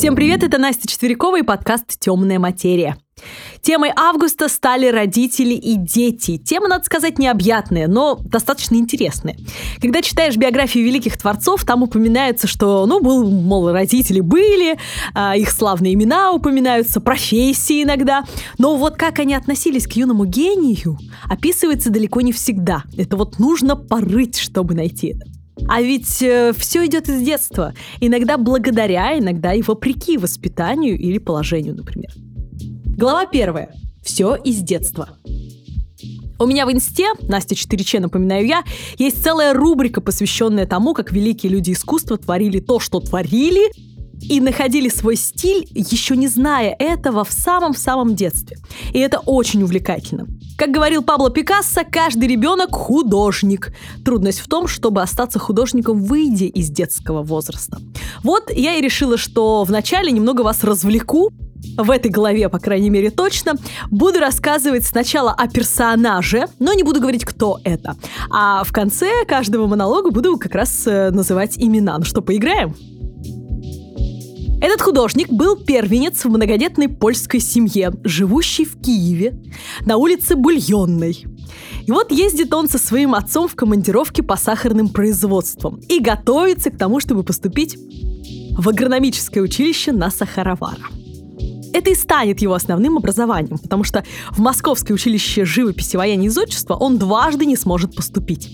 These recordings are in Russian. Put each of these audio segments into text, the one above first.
Всем привет, это Настя Четверякова и подкаст «Темная материя». Темой августа стали родители и дети. Тема, надо сказать, необъятная, но достаточно интересная. Когда читаешь биографии великих творцов, там упоминается, что, ну, был, мол, родители были, а, их славные имена упоминаются, профессии иногда. Но вот как они относились к юному гению, описывается далеко не всегда. Это вот нужно порыть, чтобы найти это. А ведь э, все идет из детства. Иногда благодаря, иногда и вопреки воспитанию или положению, например. Глава первая. Все из детства. У меня в инсте, Настя 4Ч, напоминаю я, есть целая рубрика, посвященная тому, как великие люди искусства творили то, что творили, и находили свой стиль, еще не зная этого в самом-самом детстве. И это очень увлекательно. Как говорил Пабло Пикассо, каждый ребенок художник. Трудность в том, чтобы остаться художником, выйдя из детского возраста. Вот я и решила, что вначале немного вас развлеку, в этой главе, по крайней мере, точно, буду рассказывать сначала о персонаже, но не буду говорить, кто это. А в конце каждого монолога буду как раз э, называть имена. Ну что, поиграем? Этот художник был первенец в многодетной польской семье, живущей в Киеве, на улице Бульонной. И вот ездит он со своим отцом в командировке по сахарным производствам и готовится к тому, чтобы поступить в агрономическое училище на сахаровара. Это и станет его основным образованием, потому что в Московское училище живописи, вояния и он дважды не сможет поступить.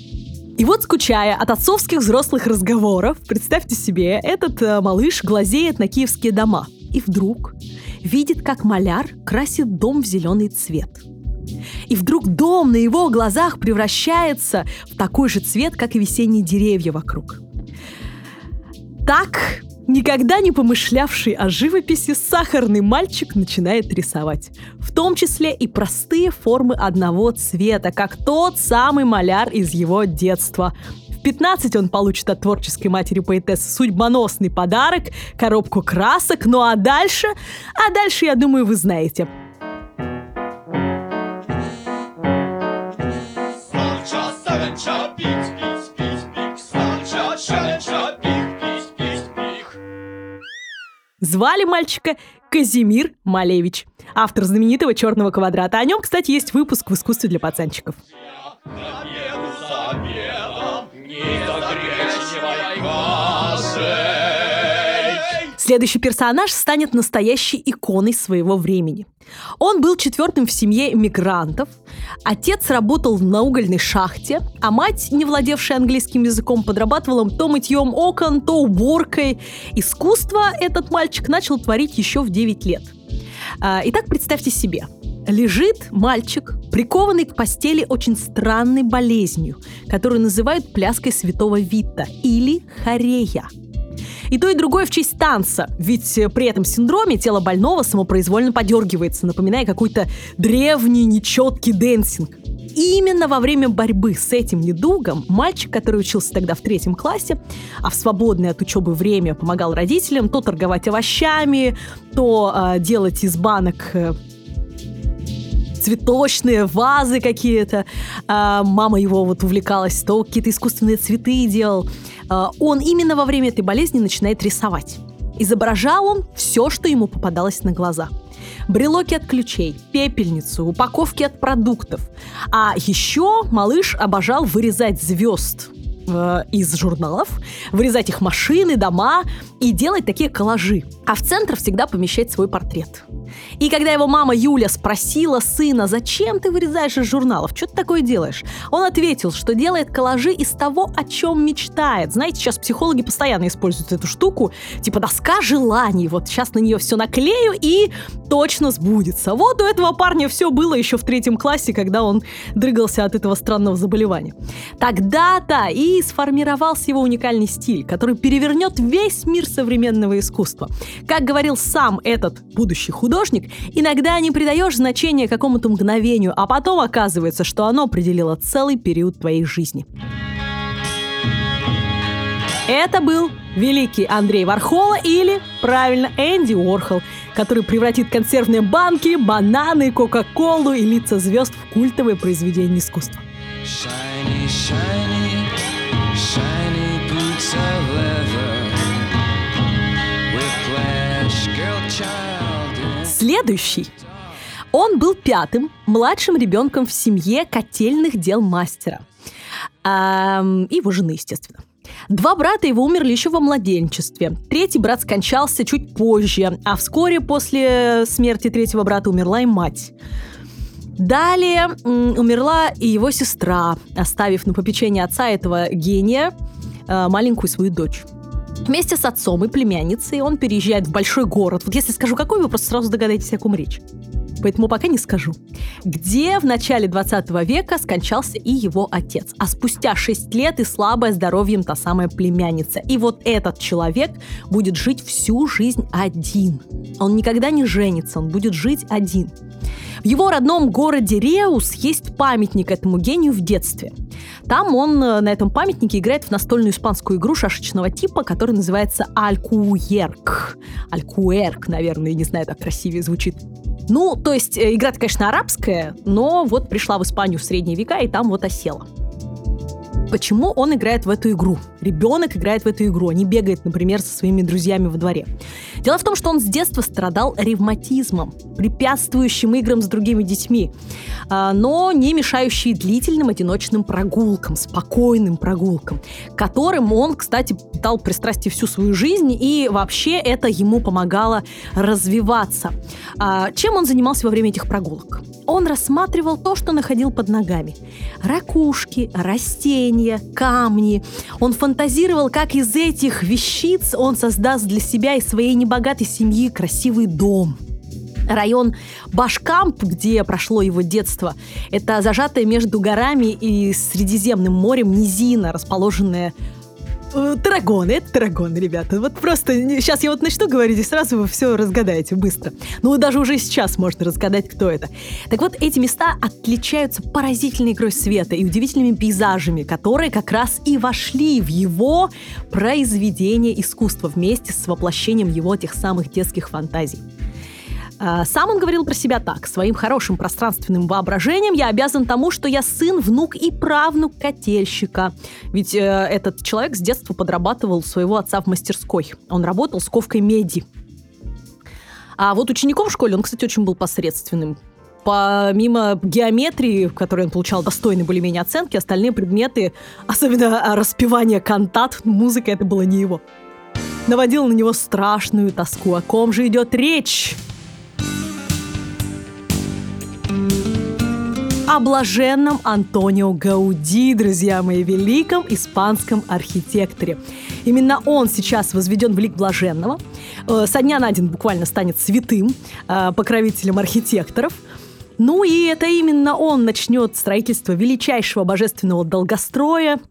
И вот, скучая от отцовских взрослых разговоров, представьте себе, этот э, малыш глазеет на киевские дома. И вдруг видит, как маляр красит дом в зеленый цвет. И вдруг дом на его глазах превращается в такой же цвет, как и весенние деревья вокруг. Так Никогда не помышлявший о живописи, сахарный мальчик начинает рисовать. В том числе и простые формы одного цвета, как тот самый маляр из его детства. В 15 он получит от творческой матери поэтессы судьбоносный подарок, коробку красок, ну а дальше... А дальше, я думаю, вы знаете. Звали мальчика Казимир Малевич, автор знаменитого «Черного квадрата». О нем, кстати, есть выпуск в «Искусстве для пацанчиков». Следующий персонаж станет настоящей иконой своего времени. Он был четвертым в семье мигрантов. Отец работал на угольной шахте, а мать, не владевшая английским языком, подрабатывала то мытьем окон, то уборкой. Искусство этот мальчик начал творить еще в 9 лет. А, итак, представьте себе. Лежит мальчик, прикованный к постели очень странной болезнью, которую называют пляской святого Вита или хорея – и то, и другое в честь танца, ведь э, при этом синдроме тело больного самопроизвольно подергивается, напоминая какой-то древний нечеткий dancing. И именно во время борьбы с этим недугом мальчик, который учился тогда в третьем классе, а в свободное от учебы время помогал родителям то торговать овощами, то э, делать из банок э, цветочные вазы какие-то. А, мама его вот увлекалась, то какие-то искусственные цветы делал. А, он именно во время этой болезни начинает рисовать. Изображал он все, что ему попадалось на глаза. Брелоки от ключей, пепельницу, упаковки от продуктов. А еще малыш обожал вырезать звезд э, из журналов, вырезать их машины, дома и делать такие коллажи. А в центр всегда помещать свой портрет. И когда его мама Юля спросила сына, зачем ты вырезаешь из журналов, что ты такое делаешь, он ответил, что делает коллажи из того, о чем мечтает. Знаете, сейчас психологи постоянно используют эту штуку, типа доска желаний, вот сейчас на нее все наклею и точно сбудется. Вот у этого парня все было еще в третьем классе, когда он дрыгался от этого странного заболевания. Тогда-то и сформировался его уникальный стиль, который перевернет весь мир современного искусства. Как говорил сам этот будущий художник, иногда не придаешь значения какому-то мгновению, а потом оказывается, что оно определило целый период твоей жизни. Это был великий Андрей Вархола или, правильно, Энди Уорхол, который превратит консервные банки, бананы, кока-колу и лица звезд в культовое произведение искусства. Shiny, shiny, следующий. Он был пятым, младшим ребенком в семье котельных дел мастера. И его жены, естественно. Два брата его умерли еще во младенчестве. Третий брат скончался чуть позже, а вскоре после смерти третьего брата умерла и мать. Далее умерла и его сестра, оставив на попечение отца этого гения маленькую свою дочь. Вместе с отцом и племянницей он переезжает в большой город. Вот если скажу какой, вы просто сразу догадаетесь, о ком речь. Поэтому пока не скажу. Где в начале 20 века скончался и его отец. А спустя 6 лет и слабое здоровьем та самая племянница. И вот этот человек будет жить всю жизнь один. Он никогда не женится, он будет жить один. В его родном городе Реус есть памятник этому гению в детстве. Там он э, на этом памятнике играет в настольную испанскую игру шашечного типа, которая называется Алькуерк. Алькуерк, наверное, не знаю, так красивее звучит. Ну, то есть э, игра конечно, арабская, но вот пришла в Испанию в средние века и там вот осела. Почему он играет в эту игру? Ребенок играет в эту игру, а не бегает, например, со своими друзьями во дворе. Дело в том, что он с детства страдал ревматизмом, препятствующим играм с другими детьми, а, но не мешающий длительным одиночным прогулкам, спокойным прогулкам, которым он, кстати, дал пристрастие всю свою жизнь, и вообще это ему помогало развиваться. А, чем он занимался во время этих прогулок? Он рассматривал то, что находил под ногами. Ракушки, растения, камни. Он фантазировал, как из этих вещиц он создаст для себя и своей небогатой семьи красивый дом. Район Башкамп, где прошло его детство, это зажатая между горами и Средиземным морем низина, расположенная Э, Тарагон, это Тарагон, ребята. Вот просто сейчас я вот начну говорить, и сразу вы все разгадаете быстро. Ну, даже уже сейчас можно разгадать, кто это. Так вот, эти места отличаются поразительной игрой света и удивительными пейзажами, которые как раз и вошли в его произведение искусства вместе с воплощением его тех самых детских фантазий. А, сам он говорил про себя так. Своим хорошим пространственным воображением я обязан тому, что я сын, внук и правнук котельщика. Ведь э, этот человек с детства подрабатывал своего отца в мастерской. Он работал с ковкой меди. А вот учеником в школе он, кстати, очень был посредственным. Помимо геометрии, в которой он получал достойные более-менее оценки, остальные предметы, особенно распевание кантат, музыка, это было не его. Наводил на него страшную тоску. О ком же идет речь? О блаженном Антонио Гауди, друзья мои, великом испанском архитекторе. Именно он сейчас возведен в лик блаженного. Э, со дня на день буквально станет святым, э, покровителем архитекторов. Ну и это именно он начнет строительство величайшего божественного долгостроя –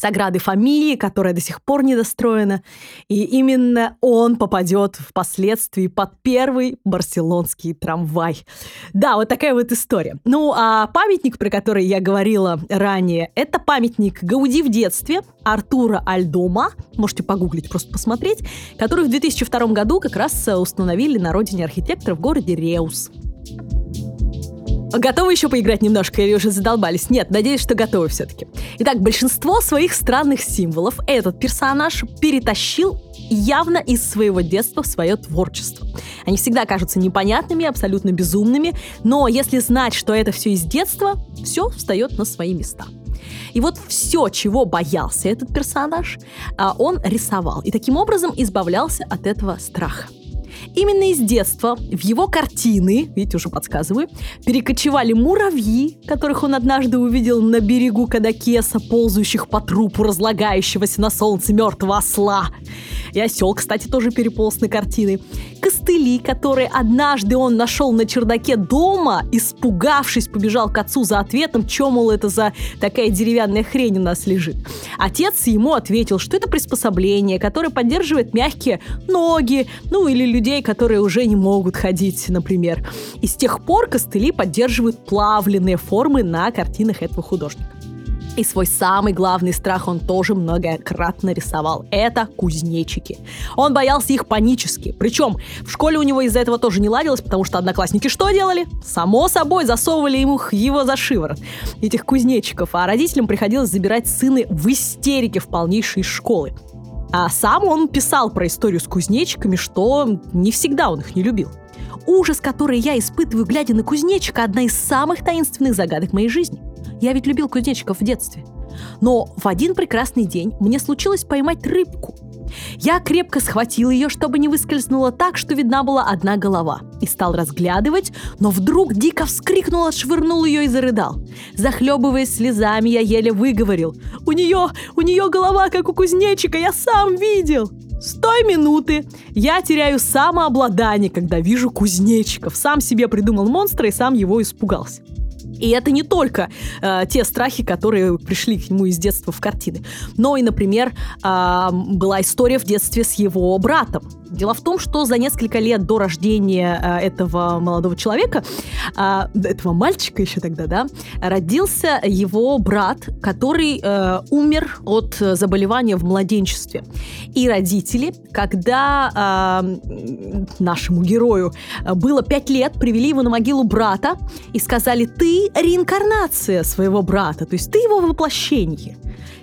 Саграды фамилии, которая до сих пор недостроена. И именно он попадет впоследствии под первый барселонский трамвай. Да, вот такая вот история. Ну, а памятник, про который я говорила ранее, это памятник Гауди в детстве Артура Альдома, можете погуглить, просто посмотреть, который в 2002 году как раз установили на родине архитектора в городе Реус. Готовы еще поиграть немножко или уже задолбались? Нет, надеюсь, что готовы все-таки. Итак, большинство своих странных символов этот персонаж перетащил явно из своего детства в свое творчество. Они всегда кажутся непонятными, абсолютно безумными, но если знать, что это все из детства, все встает на свои места. И вот все, чего боялся этот персонаж, а, он рисовал. И таким образом избавлялся от этого страха. Именно из детства в его картины, видите, уже подсказываю, перекочевали муравьи, которых он однажды увидел на берегу Кадакеса, ползающих по трупу разлагающегося на солнце мертвого осла. И осел, кстати, тоже переполз на картины. Костыли, которые однажды он нашел на чердаке дома, испугавшись, побежал к отцу за ответом, чем, мол, это за такая деревянная хрень у нас лежит. Отец ему ответил, что это приспособление, которое поддерживает мягкие ноги, ну или людей, которые уже не могут ходить, например. И с тех пор костыли поддерживают плавленные формы на картинах этого художника. И свой самый главный страх он тоже многократно рисовал. Это кузнечики. Он боялся их панически. Причем в школе у него из-за этого тоже не ладилось, потому что одноклассники что делали? Само собой засовывали ему его за шиворот, этих кузнечиков. А родителям приходилось забирать сына в истерике в полнейшей школы. А сам он писал про историю с кузнечиками, что не всегда он их не любил. Ужас, который я испытываю, глядя на кузнечика, одна из самых таинственных загадок моей жизни. Я ведь любил кузнечиков в детстве. Но в один прекрасный день мне случилось поймать рыбку. Я крепко схватил ее, чтобы не выскользнула так, что видна была одна голова, и стал разглядывать, но вдруг дико вскрикнул, отшвырнул ее и зарыдал. Захлебываясь слезами, я еле выговорил. «У нее, у нее голова, как у кузнечика, я сам видел!» С той минуты я теряю самообладание, когда вижу кузнечиков. Сам себе придумал монстра и сам его испугался. И это не только э, те страхи, которые пришли к нему из детства в картины, но и, например, э, была история в детстве с его братом. Дело в том, что за несколько лет до рождения э, этого молодого человека, э, этого мальчика еще тогда, да, родился его брат, который э, умер от заболевания в младенчестве. И родители, когда э, нашему герою было пять лет, привели его на могилу брата и сказали, ты реинкарнация своего брата, то есть ты его воплощение.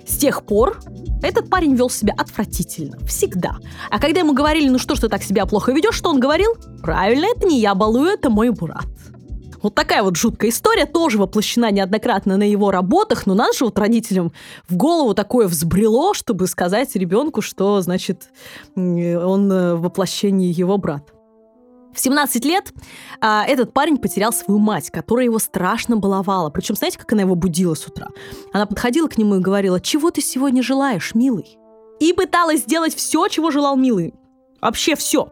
С тех пор этот парень вел себя отвратительно. Всегда. А когда ему говорили, ну что ж ты так себя плохо ведешь, что он говорил? Правильно, это не я балую, это мой брат. Вот такая вот жуткая история, тоже воплощена неоднократно на его работах, но надо же вот родителям в голову такое взбрело, чтобы сказать ребенку, что, значит, он э, воплощение его брата. В 17 лет а, этот парень потерял свою мать, которая его страшно баловала. Причем, знаете, как она его будила с утра? Она подходила к нему и говорила, чего ты сегодня желаешь, милый? И пыталась сделать все, чего желал милый. Вообще все.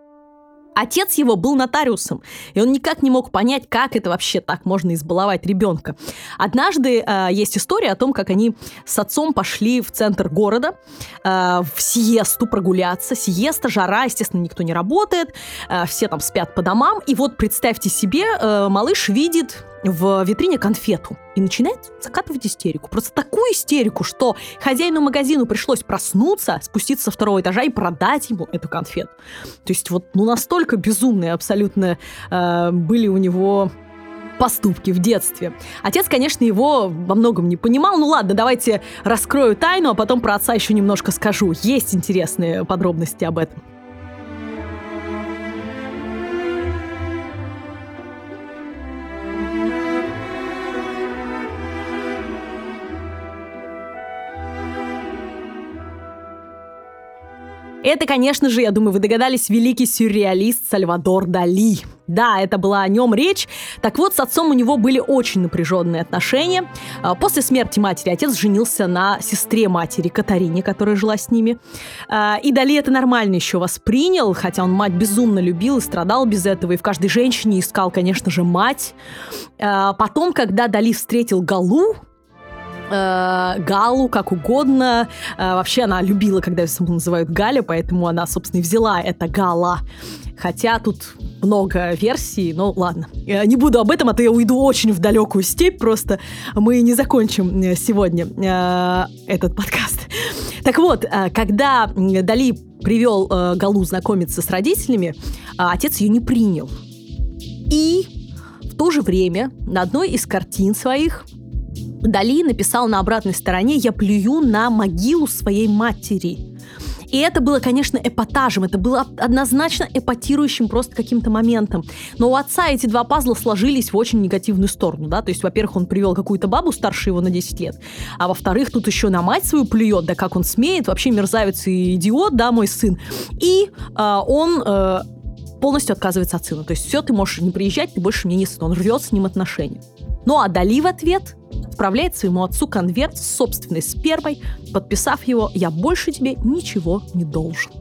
Отец его был нотариусом, и он никак не мог понять, как это вообще так можно избаловать ребенка. Однажды э, есть история о том, как они с отцом пошли в центр города э, в сиесту прогуляться. Сиеста, жара, естественно, никто не работает, э, все там спят по домам. И вот представьте себе, э, малыш видит в витрине конфету и начинает закатывать истерику. Просто такую истерику, что хозяину магазину пришлось проснуться, спуститься со второго этажа и продать ему эту конфету. То есть вот ну настолько безумные абсолютно э, были у него поступки в детстве. Отец, конечно, его во многом не понимал. Ну ладно, давайте раскрою тайну, а потом про отца еще немножко скажу. Есть интересные подробности об этом. Это, конечно же, я думаю, вы догадались, великий сюрреалист Сальвадор Дали. Да, это была о нем речь. Так вот, с отцом у него были очень напряженные отношения. А, после смерти матери отец женился на сестре матери Катарине, которая жила с ними. А, и Дали это нормально еще воспринял, хотя он мать безумно любил и страдал без этого, и в каждой женщине искал, конечно же, мать. А, потом, когда Дали встретил Галу, э, Галу, как угодно. Э, вообще она любила, когда ее саму называют Галя, поэтому она, собственно, и взяла это Гала. Хотя тут много версий, но ладно. Я не буду об этом, а то я уйду очень в далекую степь, просто мы не закончим э, сегодня э, этот подкаст. Так вот, э, когда Дали привел э, Галу знакомиться с родителями, э, отец ее не принял. И в то же время на одной из картин своих Дали написал на обратной стороне «Я плюю на могилу своей матери». И это было, конечно, эпатажем, это было однозначно эпатирующим просто каким-то моментом. Но у отца эти два пазла сложились в очень негативную сторону, да, то есть, во-первых, он привел какую-то бабу старше его на 10 лет, а во-вторых, тут еще на мать свою плюет, да как он смеет, вообще мерзавец и идиот, да, мой сын. И э, он э, полностью отказывается от сына, то есть все, ты можешь не приезжать, ты больше мне не сын, он рвет с ним отношения. Ну а Дали в ответ отправляет своему отцу конверт с собственной спермой, подписав его «Я больше тебе ничего не должен».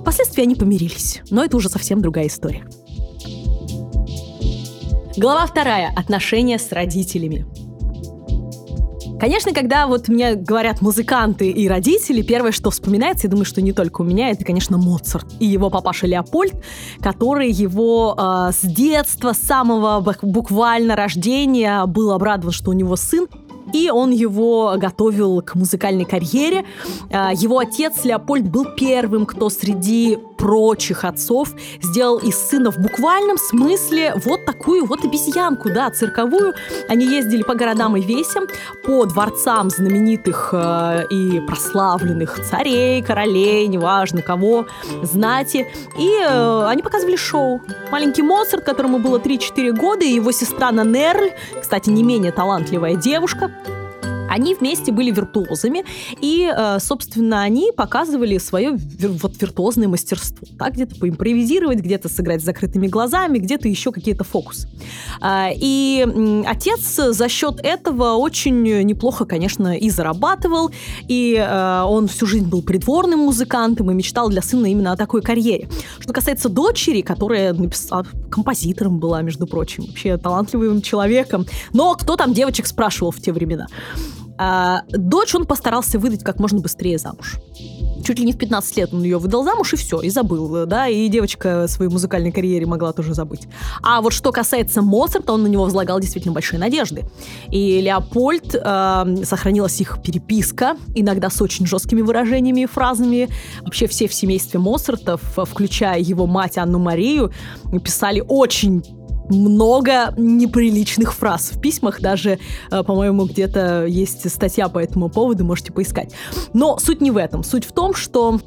Впоследствии они помирились, но это уже совсем другая история. Глава вторая. Отношения с родителями. Конечно, когда вот мне говорят музыканты и родители, первое, что вспоминается, я думаю, что не только у меня, это, конечно, Моцарт и его папаша Леопольд, который его э, с детства, с самого буквально рождения был обрадован, что у него сын, и он его готовил к музыкальной карьере. А, его отец Леопольд был первым, кто среди прочих отцов сделал из сына в буквальном смысле вот такую вот обезьянку, да, цирковую. Они ездили по городам и весям, по дворцам знаменитых э, и прославленных царей, королей, неважно кого, знати. И э, они показывали шоу. Маленький Моцарт, которому было 3-4 года, и его сестра Нанерль, кстати, не менее талантливая девушка, они вместе были виртуозами, и, э, собственно, они показывали свое вот виртуозное мастерство. Так, где-то поимпровизировать, где-то сыграть с закрытыми глазами, где-то еще какие-то фокусы. А, и отец за счет этого очень неплохо, конечно, и зарабатывал, и э, он всю жизнь был придворным музыкантом и мечтал для сына именно о такой карьере. Что касается дочери, которая написала, композитором была, между прочим, вообще талантливым человеком. Но кто там девочек спрашивал в те времена? А, дочь он постарался выдать как можно быстрее замуж. Чуть ли не в 15 лет он ее выдал замуж, и все, и забыл, да, и девочка о своей музыкальной карьере могла тоже забыть. А вот что касается Моцарта, он на него возлагал действительно большие надежды. И Леопольд, э, сохранилась их переписка, иногда с очень жесткими выражениями и фразами. Вообще все в семействе Моцартов, включая его мать Анну Марию, писали очень много неприличных фраз в письмах, даже, э, по-моему, где-то есть статья по этому поводу, можете поискать. Но суть не в этом. Суть в том, что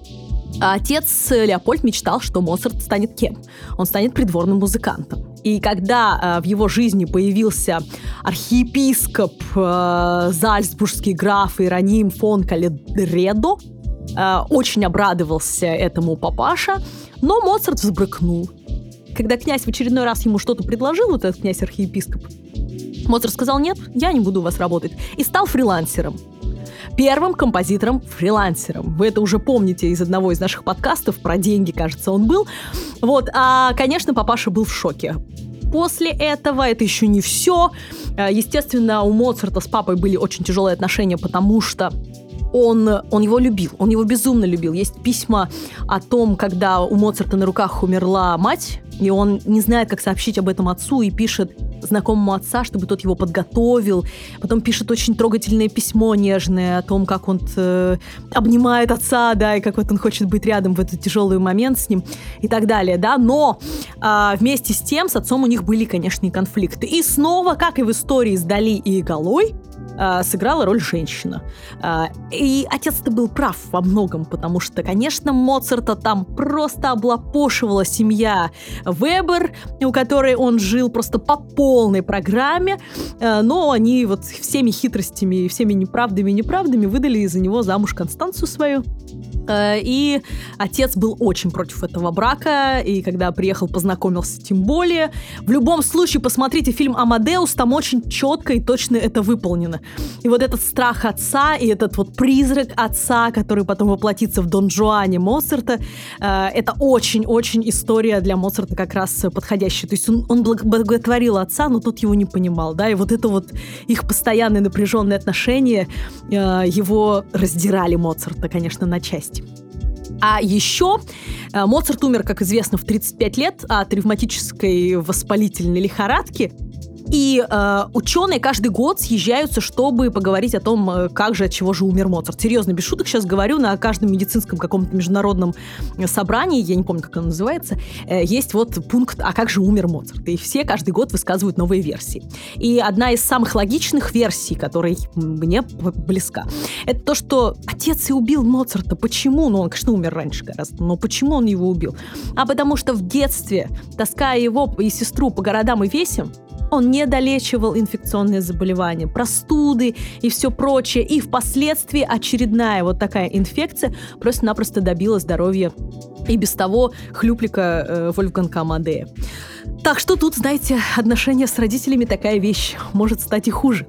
Отец Леопольд мечтал, что Моцарт станет кем? Он станет придворным музыкантом. И когда э, в его жизни появился архиепископ э, Зальцбургский граф Иероним фон Каледредо, э, очень обрадовался этому папаша, но Моцарт взбрыкнул когда князь в очередной раз ему что-то предложил, вот этот князь-архиепископ, Моцарт сказал, нет, я не буду у вас работать, и стал фрилансером. Первым композитором-фрилансером. Вы это уже помните из одного из наших подкастов, про деньги, кажется, он был. Вот, а, конечно, папаша был в шоке. После этого это еще не все. А, естественно, у Моцарта с папой были очень тяжелые отношения, потому что он, он его любил, он его безумно любил. Есть письма о том, когда у Моцарта на руках умерла мать, и он не знает, как сообщить об этом отцу, и пишет знакомому отца, чтобы тот его подготовил. Потом пишет очень трогательное письмо нежное о том, как он э, обнимает отца, да, и как вот он хочет быть рядом в этот тяжелый момент с ним и так далее, да. Но э, вместе с тем с отцом у них были, конечно, и конфликты. И снова, как и в истории с Дали и Галой, э, сыграла роль женщина. Э, и отец-то был прав во многом, потому что, конечно, Моцарта там просто облапошивала семья Вебер, у которой он жил просто по полной программе, э, но они вот всеми хитростями, всеми неправдами и неправдами выдали из-за него замуж Констанцию свою. Э, и отец был очень против этого брака, и когда приехал, познакомился тем более. В любом случае, посмотрите фильм «Амадеус», там очень четко и точно это выполнено. И вот этот страх отца, и этот вот призрак отца, который потом воплотится в Дон Жуане Моцарта, э, это очень-очень история для Моцарта как раз подходящая. То есть он, он благотворил отца, но тот его не понимал, да, и вот это вот их постоянные напряженные отношения э, его раздирали Моцарта, конечно, на части есть. А еще э, Моцарт умер, как известно, в 35 лет от ревматической воспалительной лихорадки. И э, ученые каждый год съезжаются, чтобы поговорить о том, э, как же, от чего же умер Моцарт. Серьезно, без шуток сейчас говорю, на каждом медицинском каком-то международном э, собрании, я не помню, как оно называется, э, есть вот пункт «А как же умер Моцарт?». И все каждый год высказывают новые версии. И одна из самых логичных версий, которая мне близка, это то, что отец и убил Моцарта. Почему? Ну, он, конечно, умер раньше гораздо, но почему он его убил? А потому что в детстве, таская его и сестру по городам и весям, он не долечивал инфекционные заболевания, простуды и все прочее. И впоследствии очередная вот такая инфекция просто-напросто добила здоровья и без того хлюплика э, Вольфганга Амадея. Так что тут, знаете, отношения с родителями такая вещь может стать и хуже.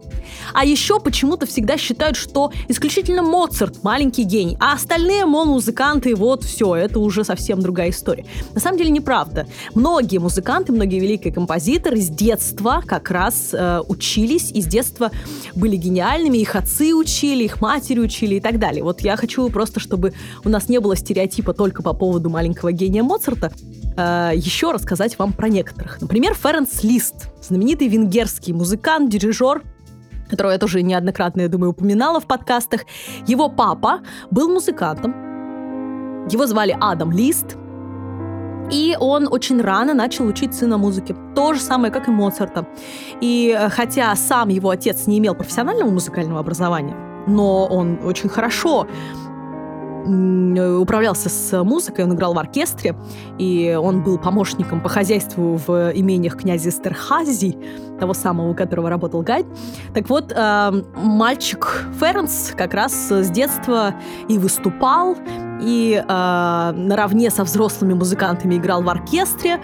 А еще почему-то всегда считают, что исключительно Моцарт маленький гений, а остальные, мол, музыканты, вот все, это уже совсем другая история. На самом деле неправда. Многие музыканты, многие великие композиторы с детства как раз э, учились, и с детства были гениальными, их отцы учили, их матери учили и так далее. Вот я хочу просто, чтобы у нас не было стереотипа только по поводу маленького гения Моцарта, э, еще рассказать вам про некоторых. Например, Ференс Лист, знаменитый венгерский музыкант, дирижер, которого я тоже неоднократно, я думаю, упоминала в подкастах. Его папа был музыкантом. Его звали Адам Лист. И он очень рано начал учить сына музыке. То же самое, как и Моцарта. И э, хотя сам его отец не имел профессионального музыкального образования, но он очень хорошо управлялся с музыкой, он играл в оркестре, и он был помощником по хозяйству в имениях князя Стерхази, того самого, у которого работал Гайд. Так вот, э, мальчик Ференс как раз с детства и выступал, и э, наравне со взрослыми музыкантами играл в оркестре.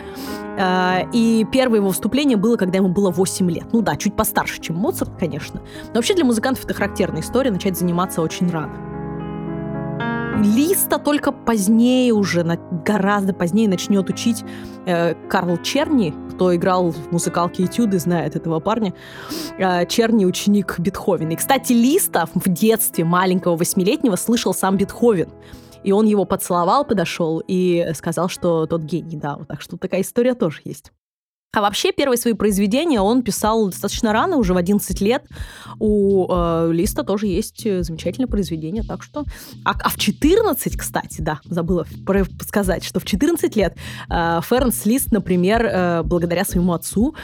Э, и первое его выступление было, когда ему было 8 лет. Ну да, чуть постарше, чем Моцарт, конечно. Но вообще для музыкантов это характерная история, начать заниматься очень рано. Листа только позднее уже, гораздо позднее начнет учить э, Карл Черни, кто играл в музыкалке «Этюды», знает этого парня. Э, Черни — ученик Бетховена. И, кстати, Листа в детстве маленького восьмилетнего слышал сам Бетховен. И он его поцеловал, подошел и сказал, что тот гений, да. Так что такая история тоже есть. А вообще первые свои произведения он писал достаточно рано, уже в 11 лет. У э, Листа тоже есть э, замечательное произведение, так что... А, а в 14, кстати, да, забыла сказать, что в 14 лет э, Фернс Лист, например, э, благодаря своему отцу,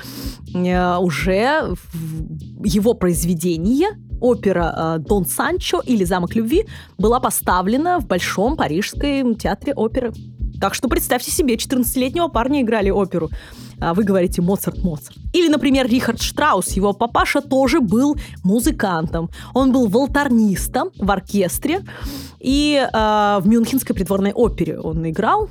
э, уже его произведение опера э, «Дон Санчо» или «Замок любви» была поставлена в Большом Парижском театре оперы. Так что представьте себе, 14-летнего парня играли оперу вы говорите Моцарт, Моцарт. Или, например, Рихард Штраус, его папаша тоже был музыкантом. Он был волторнистом в оркестре и э, в Мюнхенской придворной опере он играл.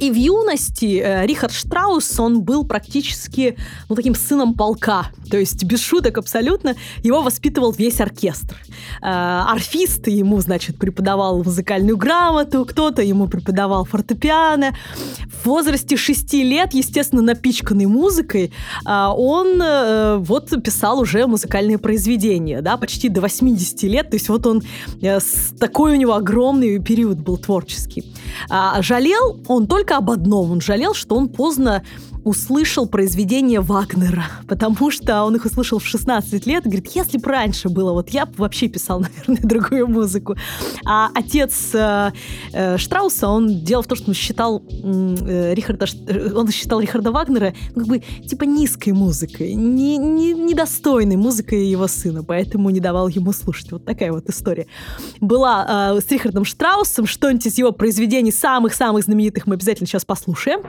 И в юности э, Рихард Штраус, он был практически ну, таким сыном полка. То есть, без шуток абсолютно, его воспитывал весь оркестр. Э, орфист ему, значит, преподавал музыкальную грамоту, кто-то ему преподавал фортепиано. В возрасте шести лет, естественно, напичканный музыкой, э, он э, вот писал уже музыкальные произведения, да, почти до 80 лет. То есть вот он, э, такой у него огромный период был творческий. А жалел он только только об одном. Он жалел, что он поздно услышал произведение Вагнера, потому что он их услышал в 16 лет, говорит, если бы раньше было, вот я бы вообще писал, наверное, другую музыку. А отец э, э, Штрауса, он делал в том, что он считал э, Рихарда, э, он считал Рихарда Вагнера как бы типа низкой музыкой, не, не, недостойной музыкой его сына, поэтому не давал ему слушать. Вот такая вот история была э, с Рихардом Штраусом. Что-нибудь из его произведений самых-самых знаменитых мы обязательно сейчас послушаем.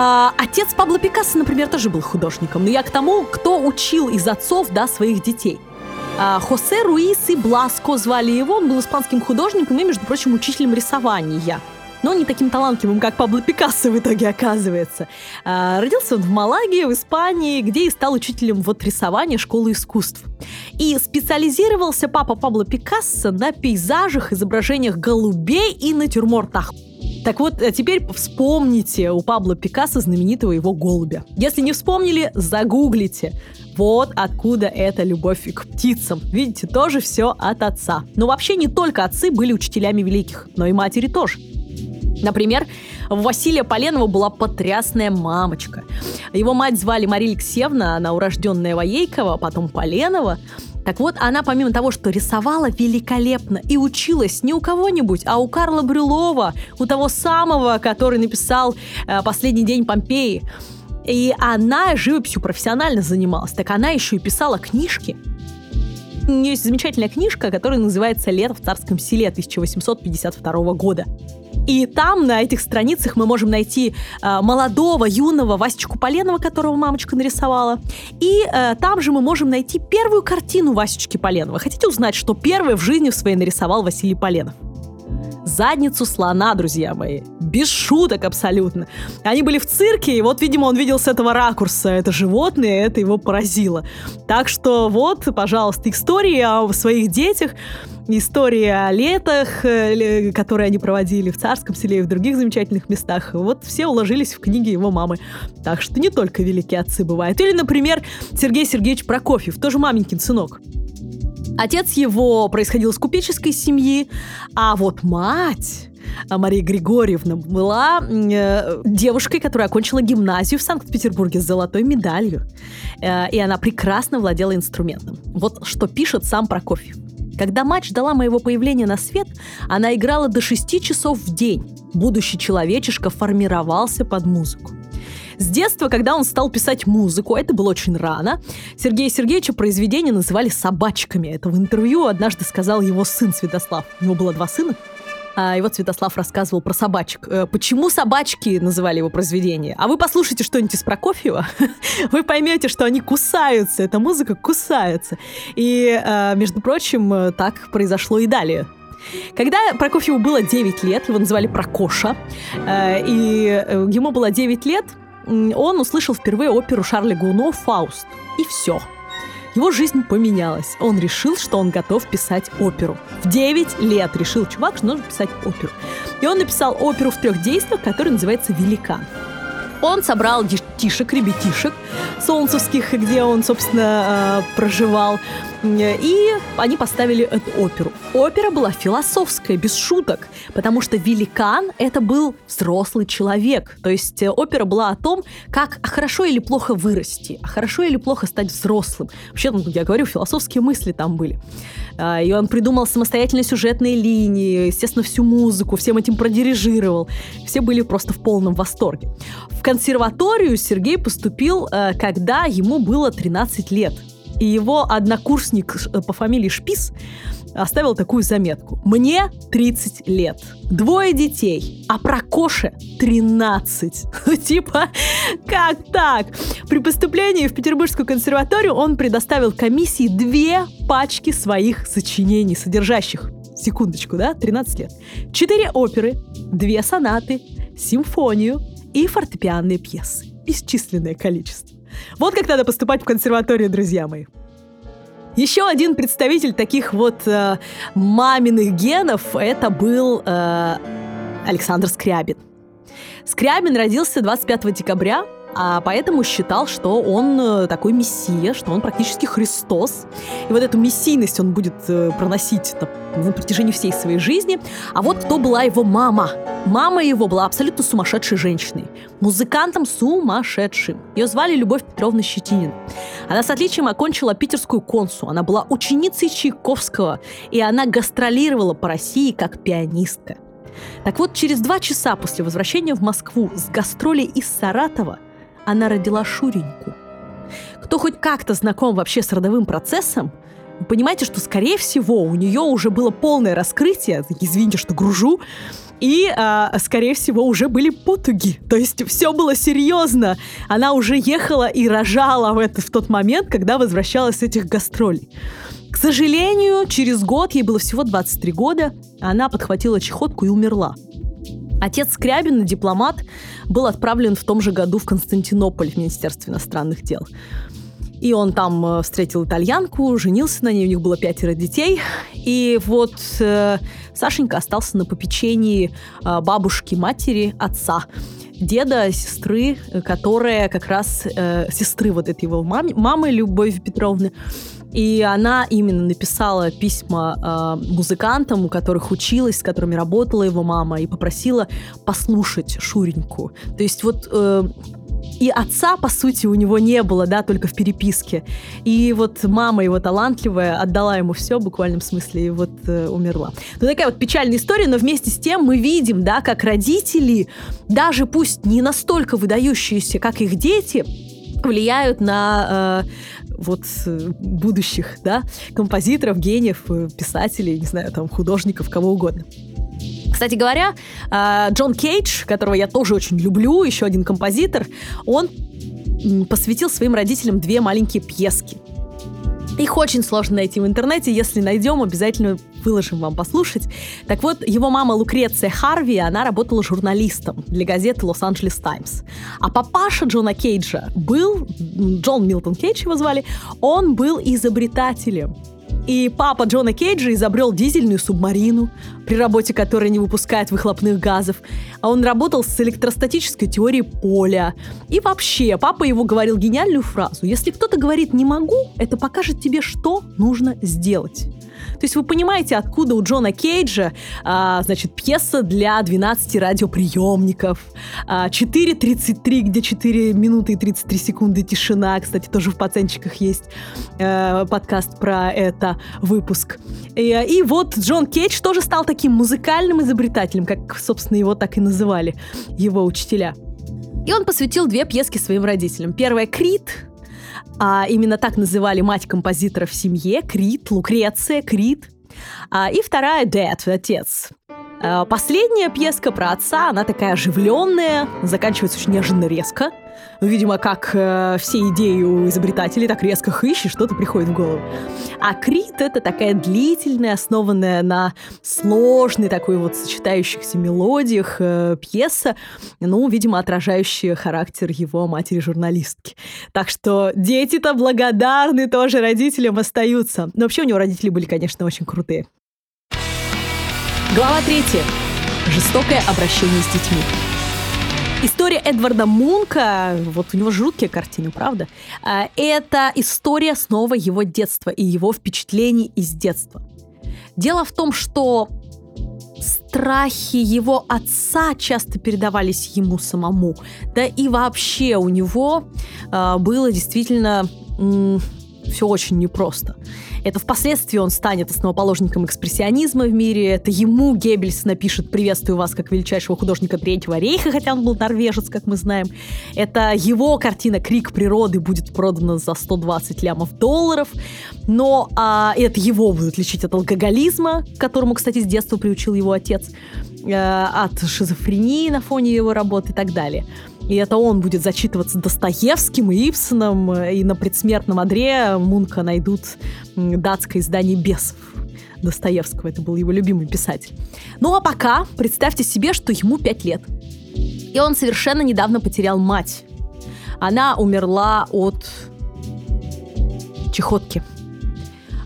А, отец Пабло Пикассо, например, тоже был художником. Но я к тому, кто учил из отцов да, своих детей. А, Хосе Руис и Бласко звали его. Он был испанским художником и, между прочим, учителем рисования но не таким талантливым, как Пабло Пикассо в итоге оказывается. А, родился он в Малаге, в Испании, где и стал учителем вот рисования школы искусств. И специализировался папа Пабло Пикассо на пейзажах, изображениях голубей и натюрмортах. Так вот, а теперь вспомните у Пабло Пикассо знаменитого его голубя. Если не вспомнили, загуглите. Вот откуда эта любовь к птицам. Видите, тоже все от отца. Но вообще не только отцы были учителями великих, но и матери тоже. Например, у Василия Поленова была потрясная мамочка. Его мать звали Мария Алексеевна, она урожденная Воейкова, потом Поленова. Так вот, она помимо того, что рисовала великолепно и училась не у кого-нибудь, а у Карла Брюлова, у того самого, который написал э, «Последний день Помпеи». И она живописью профессионально занималась. Так она еще и писала книжки. У нее есть замечательная книжка, которая называется «Лето в царском селе» 1852 года. И там, на этих страницах, мы можем найти э, молодого, юного Васечку Поленова, которого мамочка нарисовала. И э, там же мы можем найти первую картину Васечки Поленова. Хотите узнать, что первое в жизни в своей нарисовал Василий Поленов? Задницу слона, друзья мои. Без шуток абсолютно. Они были в цирке, и вот, видимо, он видел с этого ракурса это животное, это его поразило. Так что вот, пожалуйста, истории о своих детях истории о летах, э, которые они проводили в Царском селе и в других замечательных местах, вот все уложились в книги его мамы. Так что не только великие отцы бывают. Или, например, Сергей Сергеевич Прокофьев, тоже маменькин сынок. Отец его происходил из купеческой семьи, а вот мать а Мария Григорьевна была э, девушкой, которая окончила гимназию в Санкт-Петербурге с золотой медалью. Э, и она прекрасно владела инструментом. Вот что пишет сам Прокофьев. Когда мать ждала моего появления на свет, она играла до 6 часов в день. Будущий человечишка формировался под музыку. С детства, когда он стал писать музыку, это было очень рано, Сергея Сергеевича произведения называли собачками. Это в интервью однажды сказал его сын Святослав. У него было два сына. А, и вот Святослав рассказывал про собачек. Э, почему собачки называли его произведение? А вы послушайте что-нибудь из Прокофьева, вы поймете, что они кусаются, эта музыка кусается. И, э, между прочим, э, так произошло и далее. Когда Прокофьеву было 9 лет, его называли Прокоша, и ему было 9 лет, он услышал впервые оперу Шарля Гуно «Фауст». И все – его жизнь поменялась. Он решил, что он готов писать оперу. В 9 лет решил чувак, что нужно писать оперу. И он написал оперу в трех действиях, которая называется «Великан». Он собрал детишек, ребятишек солнцевских, где он, собственно, э, проживал, и они поставили эту оперу. Опера была философская, без шуток, потому что великан — это был взрослый человек. То есть э, опера была о том, как хорошо или плохо вырасти, а хорошо или плохо стать взрослым. Вообще, ну, я говорю, философские мысли там были. А, и он придумал самостоятельные сюжетные линии, естественно, всю музыку, всем этим продирижировал. Все были просто в полном восторге. В консерваторию Сергей поступил, э, когда ему было 13 лет и его однокурсник э, по фамилии Шпис оставил такую заметку. Мне 30 лет, двое детей, а про Коше 13. Ну, типа, как так? При поступлении в Петербургскую консерваторию он предоставил комиссии две пачки своих сочинений, содержащих секундочку, да, 13 лет. Четыре оперы, две сонаты, симфонию и фортепианные пьесы. Бесчисленное количество. Вот как надо поступать в консерваторию, друзья мои. Еще один представитель таких вот э, маминых генов это был э, Александр Скрябин. Скрябин родился 25 декабря а поэтому считал, что он э, такой мессия, что он практически Христос. И вот эту мессийность он будет э, проносить на, протяжении всей своей жизни. А вот кто была его мама. Мама его была абсолютно сумасшедшей женщиной. Музыкантом сумасшедшим. Ее звали Любовь Петровна Щетинина. Она с отличием окончила питерскую консу. Она была ученицей Чайковского. И она гастролировала по России как пианистка. Так вот, через два часа после возвращения в Москву с гастролей из Саратова она родила Шуреньку. Кто хоть как-то знаком вообще с родовым процессом, вы понимаете, что, скорее всего, у нее уже было полное раскрытие, извините, что гружу, и, э, скорее всего, уже были потуги. То есть все было серьезно. Она уже ехала и рожала в, это, в тот момент, когда возвращалась с этих гастролей. К сожалению, через год, ей было всего 23 года, она подхватила чехотку и умерла. Отец Скрябина, дипломат, был отправлен в том же году в Константинополь в Министерство иностранных дел. И он там э, встретил итальянку, женился на ней, у них было пятеро детей. И вот э, Сашенька остался на попечении э, бабушки, матери, отца деда, сестры, э, которая как раз э, сестры вот этой его мамы, мамы Любови Петровны. И она именно написала письма э, музыкантам, у которых училась, с которыми работала его мама, и попросила послушать Шуреньку. То есть вот э, и отца, по сути, у него не было, да, только в переписке. И вот мама его талантливая отдала ему все в буквальном смысле и вот э, умерла. Ну, такая вот печальная история, но вместе с тем мы видим, да, как родители, даже пусть не настолько выдающиеся, как их дети, влияют на э, вот э, будущих, да, композиторов, гениев, э, писателей, не знаю, там, художников, кого угодно. Кстати говоря, э, Джон Кейдж, которого я тоже очень люблю, еще один композитор, он посвятил своим родителям две маленькие пьески. Их очень сложно найти в интернете. Если найдем, обязательно выложим вам послушать. Так вот, его мама Лукреция Харви, она работала журналистом для газеты Лос-Анджелес Таймс. А папаша Джона Кейджа был, Джон Милтон Кейдж его звали, он был изобретателем. И папа Джона Кейджа изобрел дизельную субмарину, при работе которой не выпускает выхлопных газов. А он работал с электростатической теорией поля. И вообще, папа его говорил гениальную фразу. Если кто-то говорит «не могу», это покажет тебе, что нужно сделать. То есть вы понимаете, откуда у Джона Кейджа, а, значит, пьеса для 12 радиоприемников, а, 4.33, где 4 минуты и 33 секунды тишина, кстати, тоже в пацанчиках есть а, подкаст про это, выпуск. И, и вот Джон Кейдж тоже стал таким музыкальным изобретателем, как, собственно, его так и называли его учителя. И он посвятил две пьески своим родителям. Первая «Крит», а именно так называли мать композитора в семье, Крит, Лукреция, Крит. А, и вторая Дед, отец. А, последняя пьеска про отца, она такая оживленная, заканчивается очень неожиданно резко. Видимо, как э, все идеи у изобретателей, так резко хыщ, и что-то приходит в голову. А Крит — это такая длительная, основанная на сложной такой вот сочетающихся мелодиях э, пьеса, ну, видимо, отражающая характер его матери-журналистки. Так что дети-то благодарны тоже родителям остаются. Но вообще у него родители были, конечно, очень крутые. Глава третья. Жестокое обращение с детьми. История Эдварда Мунка, вот у него жуткие картины, правда? А, это история снова его детства и его впечатлений из детства. Дело в том, что страхи его отца часто передавались ему самому. Да и вообще у него э, было действительно все очень непросто. Это впоследствии он станет основоположником экспрессионизма в мире. Это ему Геббельс напишет «Приветствую вас как величайшего художника Третьего рейха», хотя он был норвежец, как мы знаем. Это его картина «Крик природы» будет продана за 120 лямов долларов. Но а, это его будут лечить от алкоголизма, которому, кстати, с детства приучил его отец, э, от шизофрении на фоне его работы и так далее. И это он будет зачитываться Достоевским и Ипсоном, и на предсмертном одре Мунка найдут датское издание «Бесов». Достоевского, это был его любимый писатель. Ну а пока представьте себе, что ему 5 лет. И он совершенно недавно потерял мать. Она умерла от чехотки.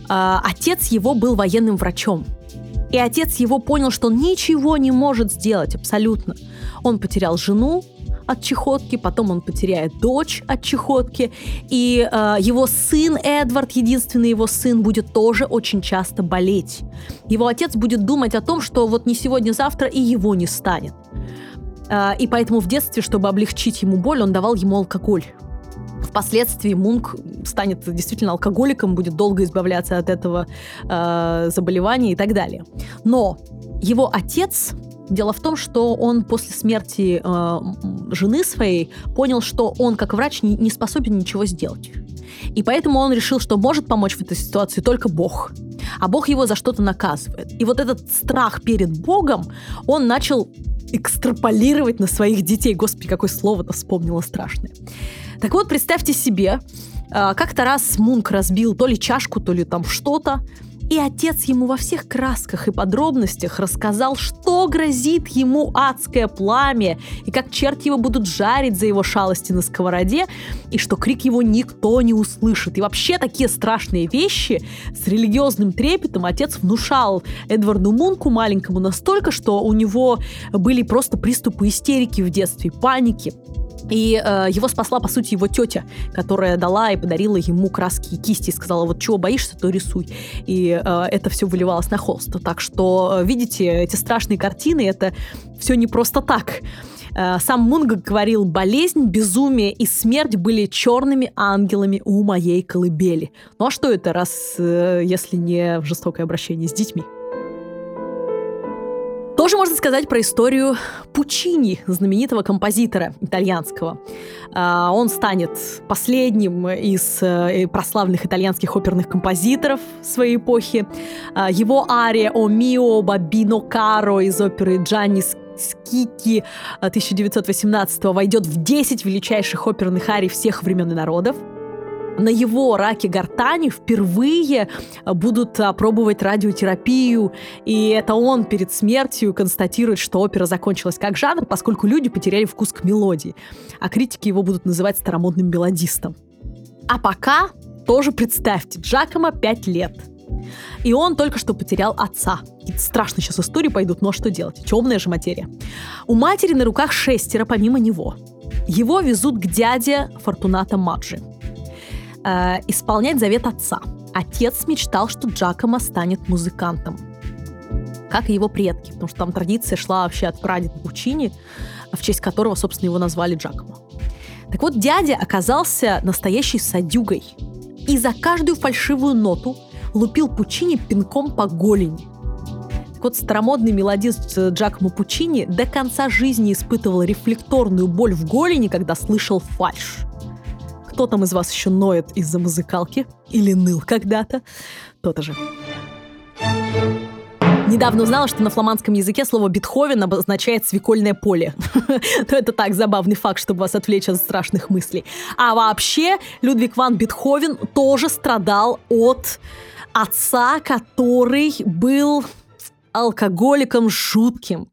А, отец его был военным врачом. И отец его понял, что он ничего не может сделать абсолютно. Он потерял жену, от чехотки, потом он потеряет дочь от чехотки, и э, его сын Эдвард, единственный его сын, будет тоже очень часто болеть. Его отец будет думать о том, что вот не сегодня-завтра и его не станет. Э, и поэтому в детстве, чтобы облегчить ему боль, он давал ему алкоголь. Впоследствии Мунк станет действительно алкоголиком, будет долго избавляться от этого э, заболевания и так далее. Но его отец Дело в том, что он после смерти э, жены своей понял, что он как врач не, не способен ничего сделать. И поэтому он решил, что может помочь в этой ситуации только Бог. А Бог его за что-то наказывает. И вот этот страх перед Богом он начал экстраполировать на своих детей. Господи, какое слово-то вспомнила страшное. Так вот, представьте себе, э, как-то раз Мунк разбил то ли чашку, то ли там что-то, и отец ему во всех красках и подробностях рассказал, что грозит ему адское пламя, и как черт его будут жарить за его шалости на сковороде, и что крик его никто не услышит. И вообще такие страшные вещи с религиозным трепетом отец внушал Эдварду Мунку маленькому настолько, что у него были просто приступы истерики в детстве, паники. И э, его спасла, по сути, его тетя, которая дала и подарила ему краски и кисти и сказала, вот чего боишься, то рисуй. И это все выливалось на холст. Так что, э, видите, эти страшные картины, это все не просто так. Э, сам Мунга говорил, болезнь, безумие и смерть были черными ангелами у моей колыбели. Ну а что это, раз, э, если не в жестокое обращение с детьми? Тоже можно сказать про историю Пучини, знаменитого композитора итальянского. А, он станет последним из э, прославленных итальянских оперных композиторов своей эпохи. А, его ария «О мио бабино каро» из оперы Джанни Скики 1918 войдет в 10 величайших оперных арий всех времен и народов на его раке гортани впервые будут пробовать радиотерапию, и это он перед смертью констатирует, что опера закончилась как жанр, поскольку люди потеряли вкус к мелодии, а критики его будут называть старомодным мелодистом. А пока тоже представьте, Джакома 5 лет. и он только что потерял отца. Страшно сейчас истории пойдут, но что делать? Темная же материя. У матери на руках шестеро помимо него. Его везут к дяде Фортуната Маджи. Э, исполнять завет отца. Отец мечтал, что Джакомо станет музыкантом. Как и его предки, потому что там традиция шла вообще от прадеда Пучини, в честь которого, собственно, его назвали Джакомо. Так вот, дядя оказался настоящей садюгой. И за каждую фальшивую ноту лупил Пучини пинком по голени. Так вот, старомодный мелодист Джакомо Пучини до конца жизни испытывал рефлекторную боль в голени, когда слышал фальш. Кто там из вас еще ноет из-за музыкалки? Или ныл когда-то? То-то же. Недавно узнала, что на фламандском языке слово «бетховен» обозначает свекольное поле. Но это так, забавный факт, чтобы вас отвлечь от страшных мыслей. А вообще, Людвиг ван Бетховен тоже страдал от отца, который был алкоголиком жутким.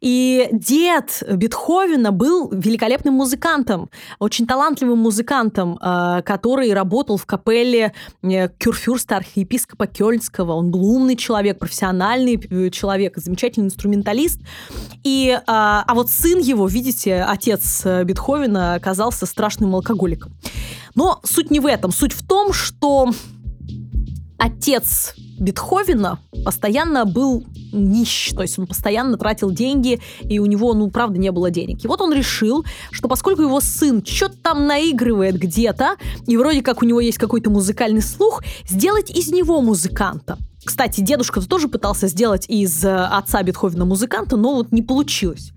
И дед Бетховена был великолепным музыкантом, очень талантливым музыкантом, э, который работал в капелле э, Кюрфюрста архиепископа Кёльнского. Он был умный человек, профессиональный э, человек, замечательный инструменталист. И, а вот сын его, видите, отец Бетховена оказался страшным алкоголиком. Но суть не в этом. Суть в том, что отец Бетховена постоянно был нищ, то есть он постоянно тратил деньги, и у него, ну, правда, не было денег. И вот он решил, что поскольку его сын что-то там наигрывает где-то, и вроде как у него есть какой-то музыкальный слух, сделать из него музыканта. Кстати, дедушка тоже пытался сделать из э, отца Бетховена музыканта, но вот не получилось.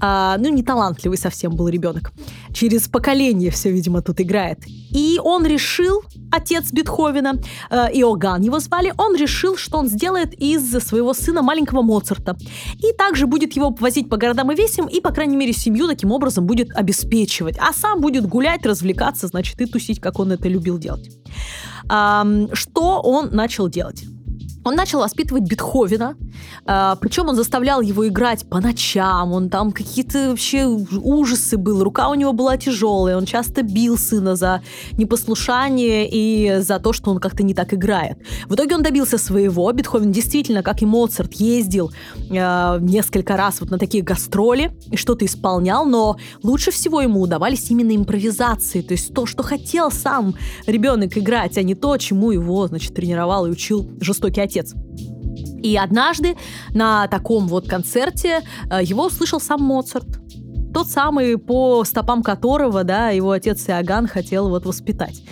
А, ну, не талантливый совсем был ребенок. Через поколение все, видимо, тут играет. И он решил, отец Бетховена, э, Иоганн его звали, он решил, что он сделает из своего сына маленького Моцарта. И также будет его возить по городам и весям, и, по крайней мере, семью таким образом будет обеспечивать. А сам будет гулять, развлекаться, значит, и тусить, как он это любил делать. А, что он начал делать? Он начал воспитывать Бетховена, а, причем он заставлял его играть по ночам, он там какие-то вообще ужасы был, рука у него была тяжелая, он часто бил сына за непослушание и за то, что он как-то не так играет. В итоге он добился своего, Бетховен действительно, как и Моцарт, ездил э, несколько раз вот на такие гастроли и что-то исполнял, но лучше всего ему удавались именно импровизации, то есть то, что хотел сам ребенок играть, а не то, чему его, значит, тренировал и учил жестокий отец. И однажды на таком вот концерте э, его услышал сам Моцарт. Тот самый, по стопам которого, да, его отец Иоганн хотел вот воспитать.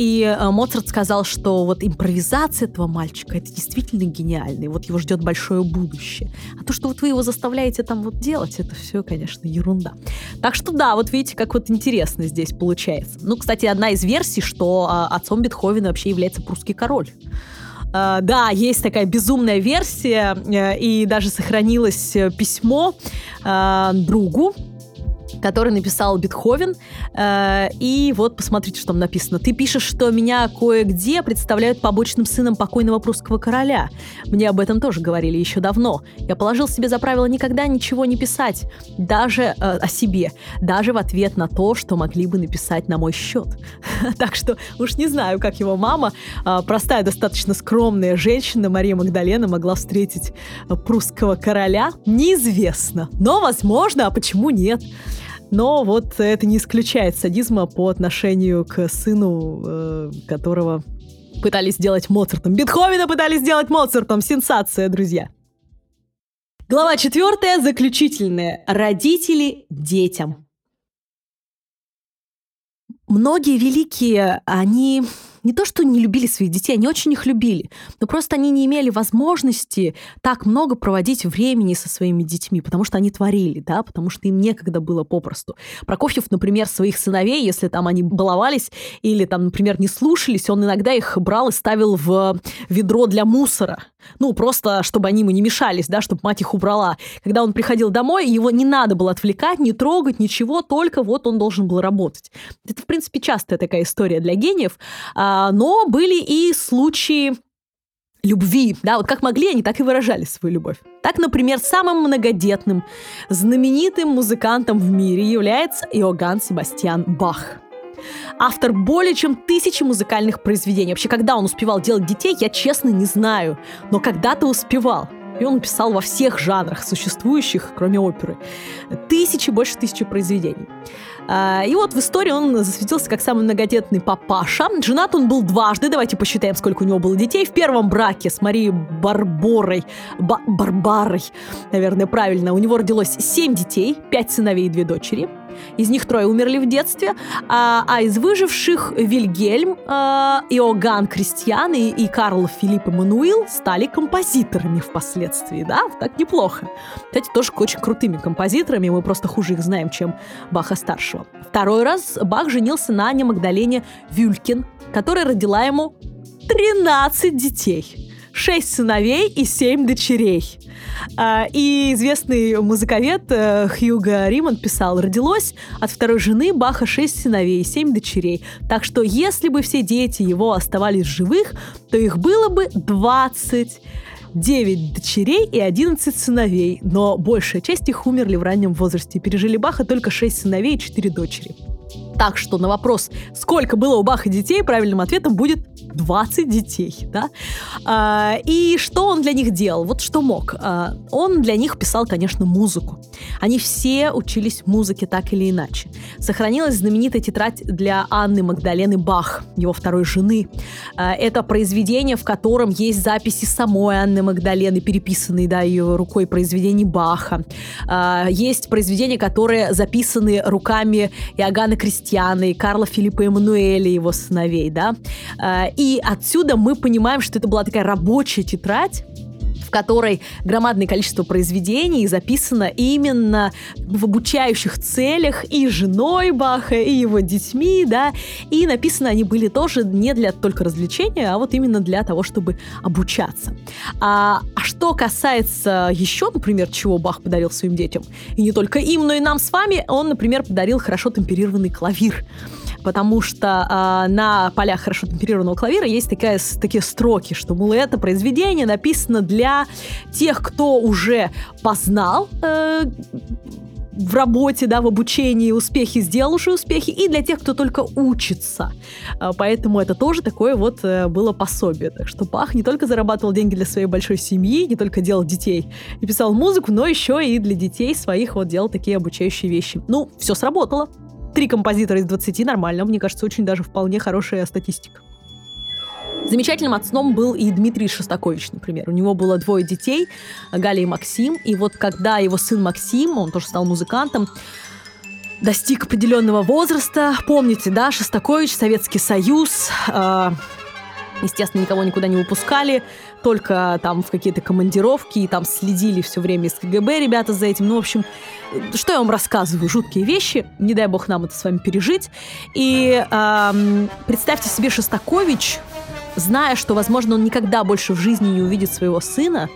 И э, Моцарт сказал, что вот импровизация этого мальчика это действительно гениально, и вот его ждет большое будущее. А то, что вот вы его заставляете там вот делать, это все, конечно, ерунда. Так что да, вот видите, как вот интересно здесь получается. Ну, кстати, одна из версий, что э, отцом Бетховена вообще является прусский король. Uh, да, есть такая безумная версия, uh, и даже сохранилось э, письмо другу который написал Бетховен. Э, и вот посмотрите, что там написано. Ты пишешь, что меня кое-где представляют побочным сыном покойного прусского короля. Мне об этом тоже говорили еще давно. Я положил себе за правило никогда ничего не писать, даже э, о себе, даже в ответ на то, что могли бы написать на мой счет. так что уж не знаю, как его мама, э, простая, достаточно скромная женщина Мария Магдалена могла встретить прусского короля, неизвестно. Но возможно, а почему нет? Но вот это не исключает садизма по отношению к сыну, э, которого пытались сделать Моцартом. Бетховена пытались сделать Моцартом. Сенсация, друзья. Глава четвертая, заключительная. Родители детям. Многие великие, они не то, что не любили своих детей, они очень их любили, но просто они не имели возможности так много проводить времени со своими детьми, потому что они творили, да, потому что им некогда было попросту. Прокофьев, например, своих сыновей, если там они баловались или там, например, не слушались, он иногда их брал и ставил в ведро для мусора. Ну, просто, чтобы они ему не мешались, да, чтобы мать их убрала. Когда он приходил домой, его не надо было отвлекать, не трогать, ничего, только вот он должен был работать. Это, в принципе, частая такая история для гениев. А, но были и случаи любви, да, вот как могли, они так и выражали свою любовь. Так, например, самым многодетным, знаменитым музыкантом в мире является Иоганн Себастьян Бах. Автор более чем тысячи музыкальных произведений. Вообще, когда он успевал делать детей, я честно не знаю. Но когда-то успевал. И он писал во всех жанрах существующих, кроме оперы. Тысячи, больше тысячи произведений. А, и вот в истории он засветился как самый многодетный папаша. Женат он был дважды. Давайте посчитаем, сколько у него было детей. В первом браке с Марией Барборой, Ба Барбарой, наверное, правильно, у него родилось семь детей, пять сыновей и две дочери. Из них трое умерли в детстве, а, а из выживших Вильгельм, а, Иоганн Кристиан и, и Карл Филипп Эммануил стали композиторами впоследствии, да, так неплохо. Кстати, тоже очень крутыми композиторами, мы просто хуже их знаем, чем Баха-старшего. Второй раз Бах женился на Ане Магдалене Вюлькин, которая родила ему 13 детей шесть сыновей и семь дочерей. А, и известный музыковед э, Хьюго Риман писал, родилось от второй жены Баха шесть сыновей и семь дочерей. Так что если бы все дети его оставались живых, то их было бы 20 9 дочерей и 11 сыновей, но большая часть их умерли в раннем возрасте. Пережили Баха только 6 сыновей и 4 дочери. Так что на вопрос, сколько было у Баха детей, правильным ответом будет 20 детей, да? А, и что он для них делал? Вот что мог. А, он для них писал, конечно, музыку. Они все учились музыке так или иначе. Сохранилась знаменитая тетрадь для Анны Магдалены Бах, его второй жены. А, это произведение, в котором есть записи самой Анны Магдалены, переписанные, да, ее рукой произведений Баха. А, есть произведения, которые записаны руками Иоганна Кристиана и Карла Филиппа Эммануэля, его сыновей, да. А, и отсюда мы понимаем, что это была такая рабочая тетрадь, в которой громадное количество произведений записано именно в обучающих целях и женой Баха, и его детьми, да, и написаны они были тоже не для только развлечения, а вот именно для того, чтобы обучаться. А, а что касается еще, например, чего Бах подарил своим детям, и не только им, но и нам с вами, он, например, подарил хорошо темперированный клавир потому что э, на полях хорошо темперированного клавира есть такая, такие строки, что, мол, это произведение написано для тех, кто уже познал э, в работе, да, в обучении успехи, сделал уже успехи, и для тех, кто только учится. А, поэтому это тоже такое вот э, было пособие. Так что Бах не только зарабатывал деньги для своей большой семьи, не только делал детей и писал музыку, но еще и для детей своих вот делал такие обучающие вещи. Ну, все сработало. Три композитора из 20 нормально. Мне кажется, очень даже вполне хорошая статистика. Замечательным отцом был и Дмитрий Шостакович, например. У него было двое детей, Галя и Максим. И вот когда его сын Максим, он тоже стал музыкантом, достиг определенного возраста, помните, да, Шостакович, Советский Союз, э, естественно, никого никуда не выпускали, только там в какие-то командировки, и там следили все время из КГБ ребята за этим. Ну, в общем, что я вам рассказываю? Жуткие вещи. Не дай бог нам это с вами пережить. И эм, представьте себе Шостакович, зная, что, возможно, он никогда больше в жизни не увидит своего сына,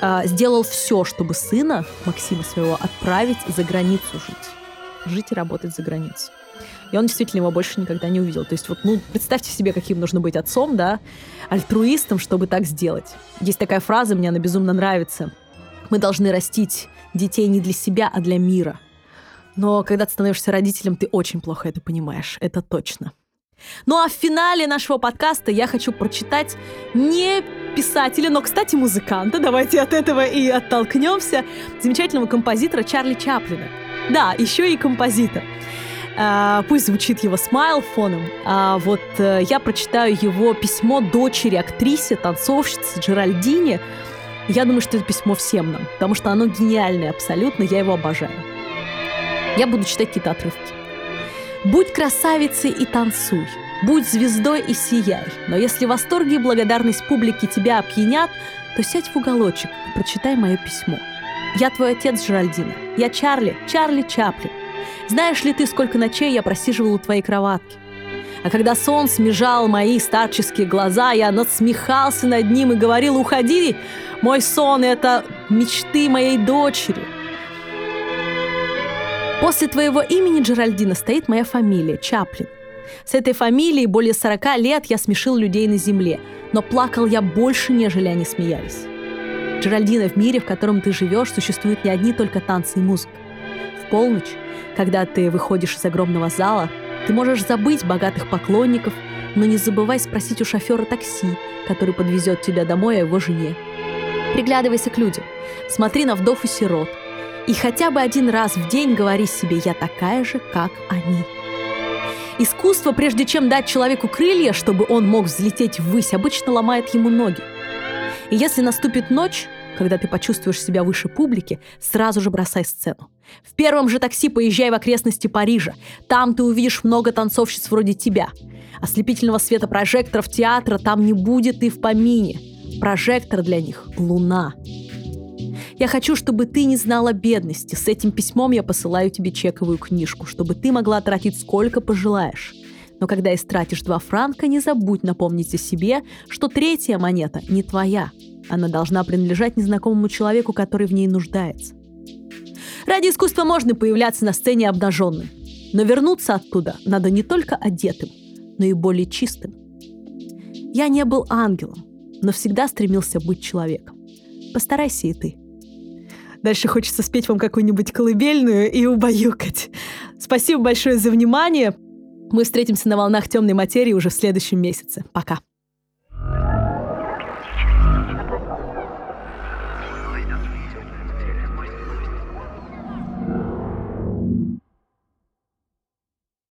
э, сделал все, чтобы сына, Максима своего, отправить за границу жить. Жить и работать за границей. И он действительно его больше никогда не увидел. То есть вот, ну, представьте себе, каким нужно быть отцом, да, альтруистом, чтобы так сделать. Есть такая фраза, мне она безумно нравится. Мы должны растить детей не для себя, а для мира. Но когда ты становишься родителем, ты очень плохо это понимаешь. Это точно. Ну а в финале нашего подкаста я хочу прочитать не писателя, но, кстати, музыканта, давайте от этого и оттолкнемся, замечательного композитора Чарли Чаплина. Да, еще и композитор. А, пусть звучит его смайл фоном. А вот э, я прочитаю его письмо дочери актрисе, танцовщице Джеральдине. Я думаю, что это письмо всем нам, потому что оно гениальное абсолютно, я его обожаю. Я буду читать какие-то отрывки. «Будь красавицей и танцуй, будь звездой и сияй, но если восторги и благодарность публики тебя опьянят, то сядь в уголочек и прочитай мое письмо. Я твой отец, Джеральдина. Я Чарли, Чарли Чаплин. Знаешь ли ты, сколько ночей я просиживал у твоей кроватки? А когда сон смежал мои старческие глаза, я надсмехался над ним и говорил, уходи, мой сон — это мечты моей дочери. После твоего имени, Джеральдина, стоит моя фамилия, Чаплин. С этой фамилией более 40 лет я смешил людей на земле, но плакал я больше, нежели они смеялись. Джеральдина, в мире, в котором ты живешь, существуют не одни только танцы и музыка. Полночь когда ты выходишь из огромного зала, Ты можешь забыть богатых поклонников, но не забывай спросить у шофера такси, который подвезет тебя домой о его жене. Приглядывайся к людям, смотри на вдов и сирот. И хотя бы один раз в день говори себе «я такая же, как они». Искусство, прежде чем дать человеку крылья, чтобы он мог взлететь ввысь, обычно ломает ему ноги. И если наступит ночь, когда ты почувствуешь себя выше публики, сразу же бросай сцену. В первом же такси поезжай в окрестности Парижа. Там ты увидишь много танцовщиц вроде тебя. Ослепительного света прожекторов театра там не будет и в помине. Прожектор для них — луна. Я хочу, чтобы ты не знала бедности. С этим письмом я посылаю тебе чековую книжку, чтобы ты могла тратить сколько пожелаешь. Но когда истратишь два франка, не забудь напомнить о себе, что третья монета не твоя. Она должна принадлежать незнакомому человеку, который в ней нуждается. Ради искусства можно появляться на сцене обнаженным, но вернуться оттуда надо не только одетым, но и более чистым. Я не был ангелом, но всегда стремился быть человеком. Постарайся и ты. Дальше хочется спеть вам какую-нибудь колыбельную и убаюкать. Спасибо большое за внимание. Мы встретимся на волнах темной материи уже в следующем месяце. Пока.